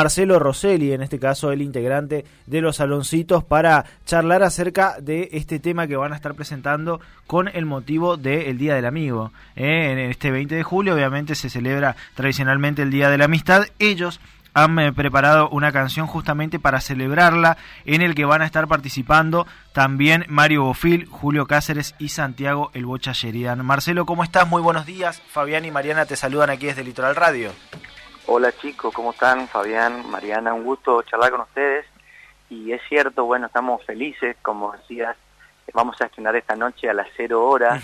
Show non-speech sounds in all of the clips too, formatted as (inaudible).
Marcelo Rosselli, en este caso el integrante de los saloncitos, para charlar acerca de este tema que van a estar presentando con el motivo del Día del Amigo. Eh, en este 20 de julio, obviamente, se celebra tradicionalmente el Día de la Amistad. Ellos han eh, preparado una canción justamente para celebrarla, en el que van a estar participando también Mario Bofil, Julio Cáceres y Santiago El Bocha Sheridan. Marcelo, ¿cómo estás? Muy buenos días. Fabián y Mariana te saludan aquí desde Litoral Radio. Hola chicos, ¿cómo están? Fabián, Mariana, un gusto charlar con ustedes. Y es cierto, bueno, estamos felices, como decías, vamos a estrenar esta noche a las cero horas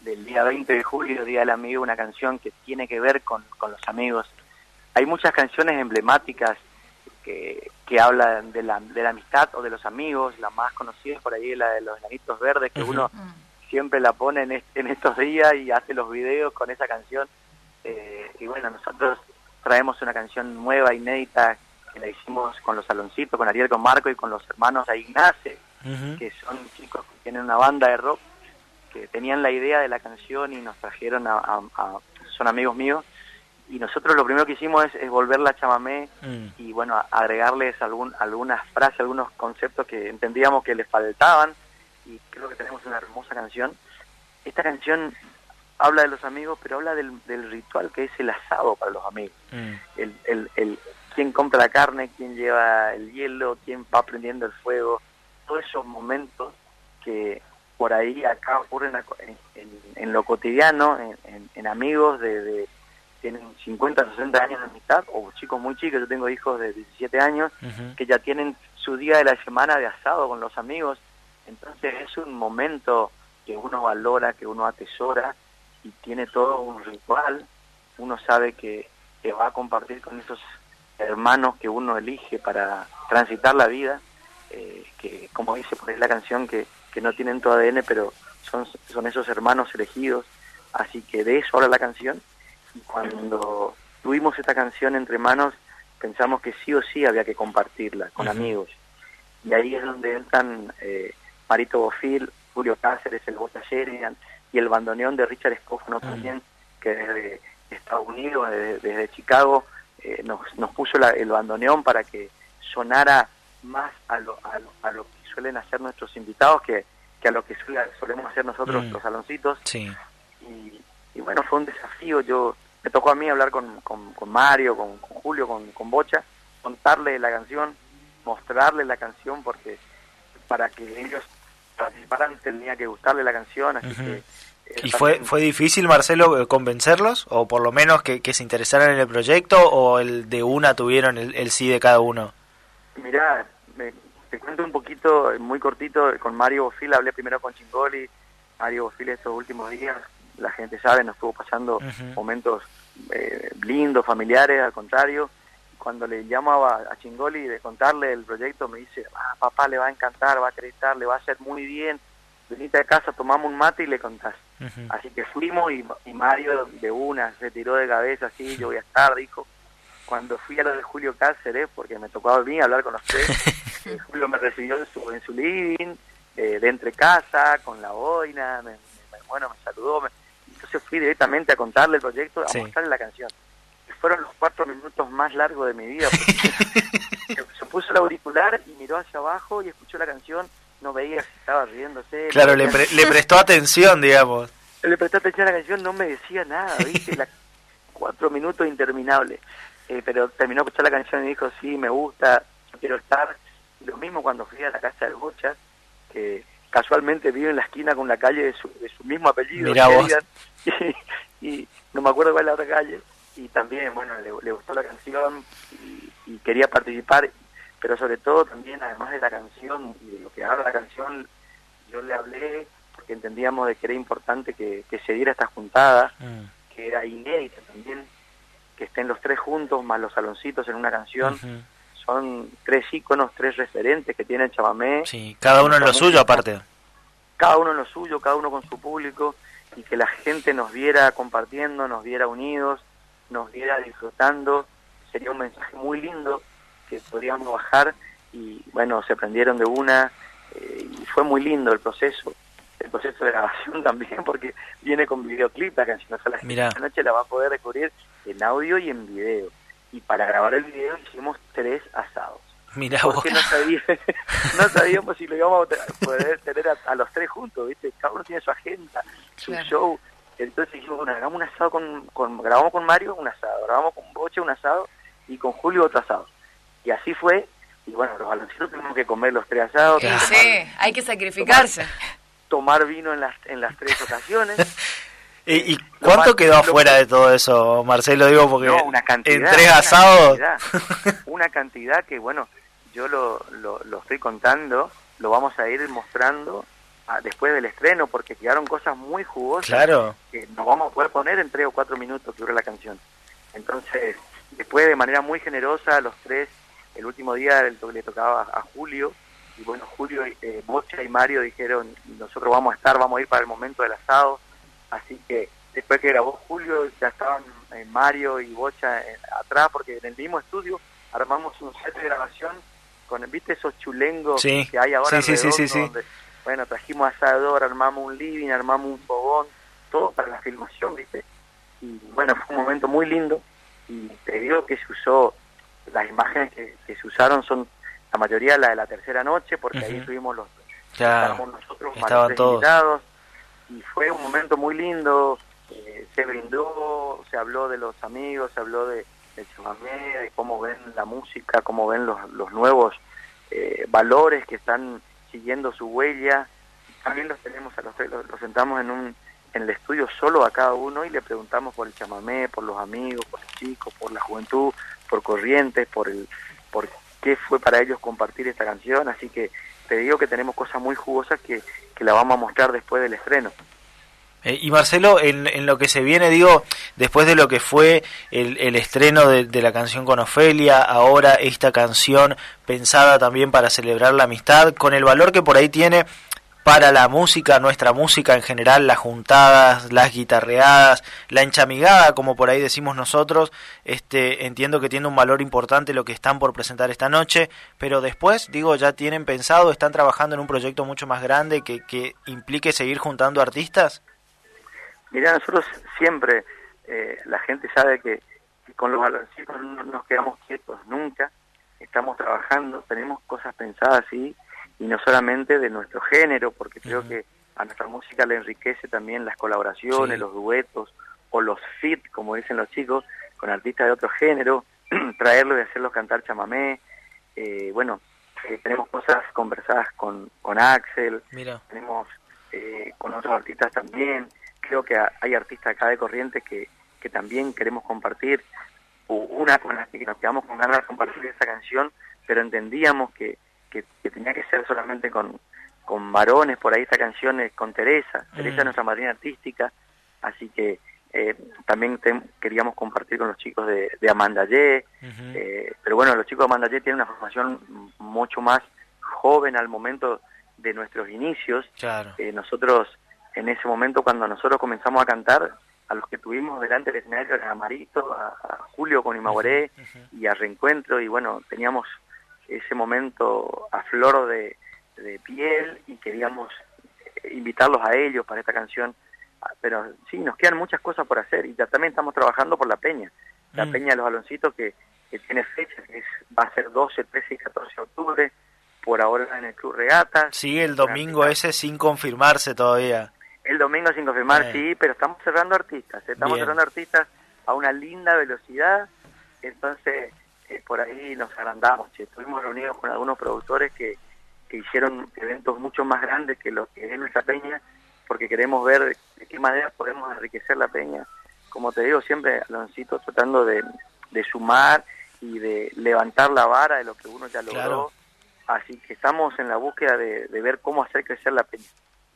del día 20 de julio, Día del Amigo, una canción que tiene que ver con, los amigos. Hay muchas canciones emblemáticas que, que hablan de la, de la amistad o de los amigos, la más conocida por ahí es la de los enanitos verdes, que uno siempre la pone en, en, estos días y hace los videos con esa canción. Eh, y bueno, nosotros traemos una canción nueva, inédita, que la hicimos con los saloncitos, con Ariel, con Marco y con los hermanos de Ignace, que son chicos que tienen una banda de rock, que tenían la idea de la canción y nos trajeron a, son amigos míos, y nosotros lo primero que hicimos es, volverla a chamamé mm. y bueno, agregarles algún, algunas frases, algunos conceptos que entendíamos que les faltaban, y creo que tenemos una hermosa canción. Esta canción habla de los amigos, pero habla del, ritual que es el asado para los amigos. Mm. El, el, el, quién compra la carne, quién lleva el hielo, quién va prendiendo el fuego, todos esos momentos que por ahí acá ocurren en, lo cotidiano, en, amigos de, tienen 50, 60 años de amistad, o chicos muy chicos, yo tengo hijos de 17 años, que ya tienen su día de la semana de asado con los amigos, entonces es un momento que uno valora, que uno atesora, y tiene todo un ritual, uno sabe que, va a compartir con esos hermanos que uno elige para transitar la vida, eh, que como dice por ahí la canción, que, que no tienen tu ADN, pero son, son esos hermanos elegidos, así que de eso habla la canción, y cuando tuvimos esta canción entre manos, pensamos que sí o sí había que compartirla con amigos, y ahí es donde entran eh, Marito Bofil, Julio Cáceres, el Botallerian, y el bandoneón de Richard ah. también, que desde Estados Unidos, desde, Chicago, eh, nos, nos puso el bandoneón para que sonara más a lo, a lo, que suelen hacer nuestros invitados que, que a lo que solemos hacer nosotros mm. los saloncitos. Sí. Y, bueno, fue un desafío. Yo Me tocó a mí hablar con, con, Mario, con, Julio, con, con Bocha, contarle la canción, mostrarle la canción, porque para que ellos participaran tenía que gustarle la canción, así que ¿Y fue, fue difícil, Marcelo, eh, convencerlos? ¿O por lo menos que, se interesaran en el proyecto? ¿O el de una tuvieron el, sí de cada uno? Mirá, te cuento un poquito, muy cortito, con Mario Bofil hablé primero con Chingoli. Mario Bofil estos últimos días, la gente sabe, nos estuvo pasando momentos eh, lindos, familiares, al contrario. Cuando le llamaba a Chingoli de contarle el proyecto, me dice, ah, papá, le va a encantar, va a acreditar, le va a hacer muy bien venite a casa, tomamos un mate y le contás. Así que fuimos y, Mario de una se tiró de cabeza, así, yo voy a estar, dijo. Cuando fui a lo de Julio Cáceres, porque me tocó a mí hablar con ustedes, (laughs) eh, Julio me recibió en su, en su living, eh, de entre casa, con la boina, me, bueno, me saludó. entonces fui directamente a contarle el proyecto, a mostrarle la canción. Y fueron los cuatro minutos más largos de mi vida. (laughs) se puso el auricular y miró hacia abajo y escuchó la canción no veía si estaba riéndose. Claro, le, le, prestó atención, digamos. Le prestó atención a la canción, no me decía nada, ¿viste? la, cuatro minutos interminables. Eh, pero terminó de escuchar la canción y dijo, sí, me gusta, quiero estar. lo mismo cuando fui a la casa de Bocha, que casualmente vive en la esquina con la calle de su, de su mismo apellido. (laughs) Y, no me acuerdo cuál es la otra calle. Y también, bueno, le, gustó la canción y, y, quería participar pero sobre todo también, además de la canción y de lo que habla la canción, yo le hablé porque entendíamos de que era importante que, se diera esta juntada, mm. que era inédita también, que estén los tres juntos, más los saloncitos en una canción. Son tres íconos, tres referentes que tiene el chamamé. Sí, cada uno en lo suyo aparte. Cada uno en lo suyo, cada uno con su público, y que la gente nos viera compartiendo, nos viera unidos, nos viera disfrutando. Sería un mensaje muy lindo que podríamos bajar y bueno, se prendieron de una eh, y fue muy lindo el proceso, el proceso de grabación (laughs) también porque viene con videoclip la canción, o la, noche la va a poder descubrir en audio y en video. y para grabar el video hicimos tres asados. Mira Porque no, (laughs) (laughs) no sabíamos si lo íbamos a poder tener a, los tres juntos, ¿viste? Cada uno tiene su agenda, su show. Entonces dijimos, bueno, hagamos un asado con, con, grabamos con Mario un asado, grabamos con Boche un asado y con Julio otro asado. Y así fue, y bueno, los baloncitos tuvimos que comer los tres asados. Sí, hay que sacrificarse. Tomar, vino en las, en las tres ocasiones. (laughs) ¿Y, cuánto quedó afuera de todo eso, Marcelo? Digo, porque una cantidad, en tres asados... (laughs) una cantidad que, bueno, yo lo, lo, estoy contando, lo vamos a ir mostrando después del estreno, porque quedaron cosas muy jugosas claro. que nos vamos a poder poner en tres o cuatro minutos que dura la canción. Entonces, después de manera muy generosa, los tres, el último día le tocaba a Julio, y bueno, Julio, eh, Bocha y Mario dijeron, nosotros vamos a estar, vamos a ir para el momento del asado, así que después que grabó Julio, ya estaban eh, Mario y Bocha eh, atrás, porque en el mismo estudio armamos un set de grabación con, ¿viste esos chulengos que hay ahora? Sí, sí, sí, sí, bueno, trajimos asador, armamos un living, armamos un fogón, todo para la filmación, ¿viste? Y bueno, fue un momento muy lindo y te digo que se usó, las imágenes que, se usaron son la mayoría la de la tercera noche, porque ahí estuvimos los, estábamos nosotros, estaban todos. invitados, y fue un momento muy lindo, eh, se brindó, se habló de los amigos, se habló de, de chamamé, de cómo ven la música, cómo ven los, los nuevos eh, valores que están siguiendo su huella. También los tenemos a los los, sentamos en un en el estudio solo a cada uno y le preguntamos por el chamamé, por los amigos, por los chicos, por la juventud, por Corrientes, por el por qué fue para ellos compartir esta canción, así que te digo que tenemos cosas muy jugosas que, que la vamos a mostrar después del estreno. Eh, y Marcelo, en, lo que se viene, digo, después de lo que fue el, el estreno de, de, la canción con Ofelia, ahora esta canción pensada también para celebrar la amistad, con el valor que por ahí tiene para la música, nuestra música en general, las juntadas, las guitarreadas, la enchamigada, como por ahí decimos nosotros, este, entiendo que tiene un valor importante lo que están por presentar esta noche, pero después, digo, ya tienen pensado, están trabajando en un proyecto mucho más grande que, que implique seguir juntando artistas. Mira, nosotros siempre, eh, la gente sabe que, con los baloncitos no nos quedamos quietos nunca, estamos trabajando, tenemos cosas pensadas, sí, y no solamente de nuestro género, porque creo que a nuestra música le enriquece también las colaboraciones, los duetos o los fit, como dicen los chicos, con artistas de otro género, (clears throat) traerlos y hacerlos cantar chamamé. Eh, bueno, eh, tenemos cosas conversadas con, con Axel, tenemos eh, con otros artistas también. Creo que hay artistas acá de Corrientes que, que también queremos compartir. Una con la que nos quedamos con ganas de compartir esa canción, pero entendíamos que que, tenía que ser solamente con, con varones, por ahí esta canción es con Teresa, Teresa es mm. nuestra madrina artística, así que eh, también queríamos compartir con los chicos de, de Amanda Ye, eh, pero bueno, los chicos de Amanda Ye tienen una formación mucho más joven al momento de nuestros inicios. Eh, nosotros, en ese momento, cuando nosotros comenzamos a cantar, a los que tuvimos delante del escenario a Marito, a, Julio con Imaguaré y a Reencuentro, y bueno, teníamos ese momento a flor de, piel y queríamos invitarlos a ellos para esta canción. Ah, pero sí, nos quedan muchas cosas por hacer y ya también estamos trabajando por la Peña. La mm. Peña de los Baloncitos que, tiene fecha, que es, va a ser 12, 13 y 14 de octubre, por ahora en el Club Regata. Sí, el domingo ese sin confirmarse todavía. El domingo sin confirmar, sí, pero estamos cerrando artistas, estamos cerrando artistas a una linda velocidad, entonces eh, por ahí nos agrandamos. Estuvimos reunidos con algunos productores que, que hicieron eventos mucho más grandes que los que es nuestra peña, porque queremos ver de qué manera podemos enriquecer la peña. Como te digo, siempre, Aloncito, tratando de, de sumar y de levantar la vara de lo que uno ya logró. Así que estamos en la búsqueda de, de ver cómo hacer crecer la peña.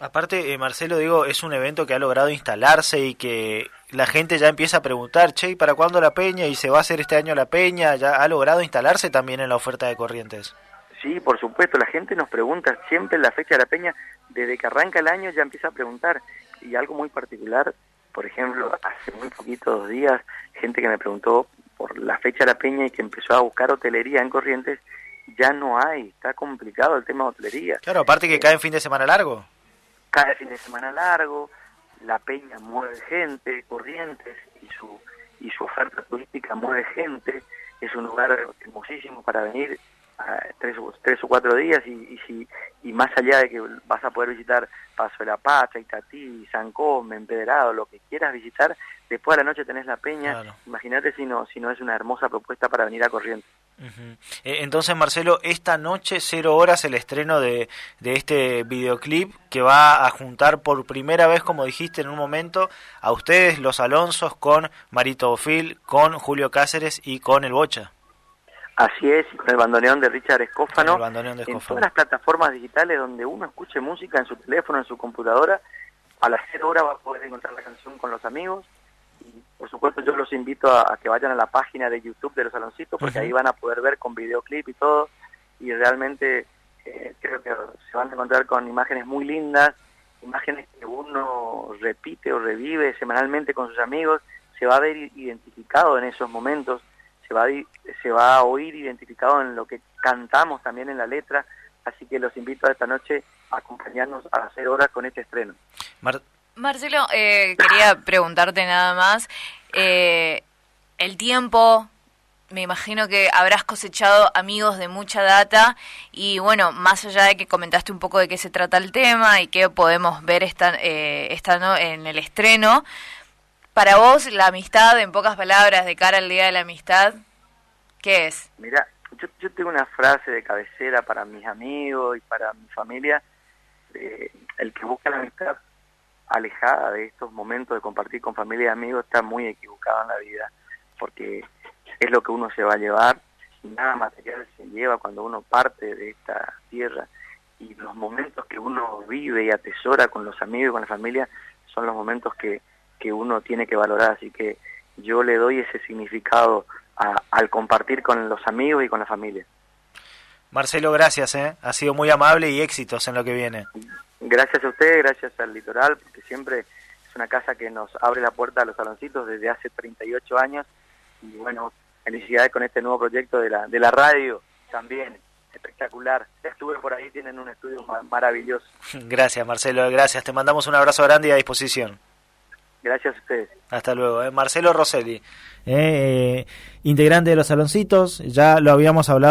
Aparte, eh, Marcelo, digo, es un evento que ha logrado instalarse y que la gente ya empieza a preguntar, che, ¿para cuándo la peña? ¿Y se va a hacer este año la peña? ¿Ya ha logrado instalarse también en la oferta de Corrientes? Sí, por supuesto, la gente nos pregunta siempre la fecha de la peña, desde que arranca el año ya empieza a preguntar. Y algo muy particular, por ejemplo, hace muy poquitos días, gente que me preguntó por la fecha de la peña y que empezó a buscar hotelería en Corrientes, ya no hay, está complicado el tema de hotelería. Claro, aparte que cae en fin de semana largo cada fin de semana largo, la peña mueve gente, Corrientes y su y su oferta turística mueve gente, es un lugar hermosísimo para venir a tres, tres o cuatro días y, y, si, y más allá de que vas a poder visitar Paso de la Pacha, Itatí, San Come, Empedrado, lo que quieras visitar, después a la noche tenés la peña, imagínate si no, si no es una hermosa propuesta para venir a Corrientes. Eh, entonces, Marcelo, esta noche, cero horas, el estreno de, de, este videoclip que va a juntar por primera vez, como dijiste en un momento, a ustedes, los Alonsos, con Marito Ofil, con Julio Cáceres y con el Bocha. Así es, con el bandoneón de Richard Escófano, en todas las plataformas digitales donde uno escuche música en su teléfono, en su computadora, a las cero horas va a poder encontrar la canción con los amigos por supuesto yo los invito a, que vayan a la página de YouTube de los saloncitos porque ahí van a poder ver con videoclip y todo y realmente eh, creo que se van a encontrar con imágenes muy lindas, imágenes que uno repite o revive semanalmente con sus amigos, se va a ver identificado en esos momentos, se va a, se va a oír identificado en lo que cantamos también en la letra, así que los invito a esta noche a acompañarnos a hacer horas con este estreno. Marcelo, eh, quería preguntarte nada más. Eh, el tiempo, me imagino que habrás cosechado amigos de mucha data y bueno, más allá de que comentaste un poco de qué se trata el tema y qué podemos ver esta, eh, en el estreno, para vos la amistad, en pocas palabras, de cara al Día de la Amistad, ¿qué es? Mira, yo, yo tengo una frase de cabecera para mis amigos y para mi familia, el que busca la amistad alejada de estos momentos de compartir con familia y amigos está muy equivocado en la vida, porque es lo que uno se va a llevar nada material se lleva cuando uno parte de esta tierra y los momentos que uno vive y atesora con los amigos y con la familia son los momentos que, que uno tiene que valorar, así que yo le doy ese significado al compartir con los amigos y con la familia. Marcelo, gracias, ¿eh? ha sido muy amable y éxitos en lo que viene. Gracias a usted, gracias al Litoral, porque siempre es una casa que nos abre la puerta a los saloncitos desde hace 38 años. Y bueno, felicidades con este nuevo proyecto de la, de la radio también. Espectacular. Estuve por ahí, tienen un estudio maravilloso. (laughs) Gracias, Marcelo, gracias. Te mandamos un abrazo grande y a disposición. Gracias a ustedes. Hasta luego. ¿eh? Marcelo Rosselli, eh, integrante de los saloncitos, ya lo habíamos hablado.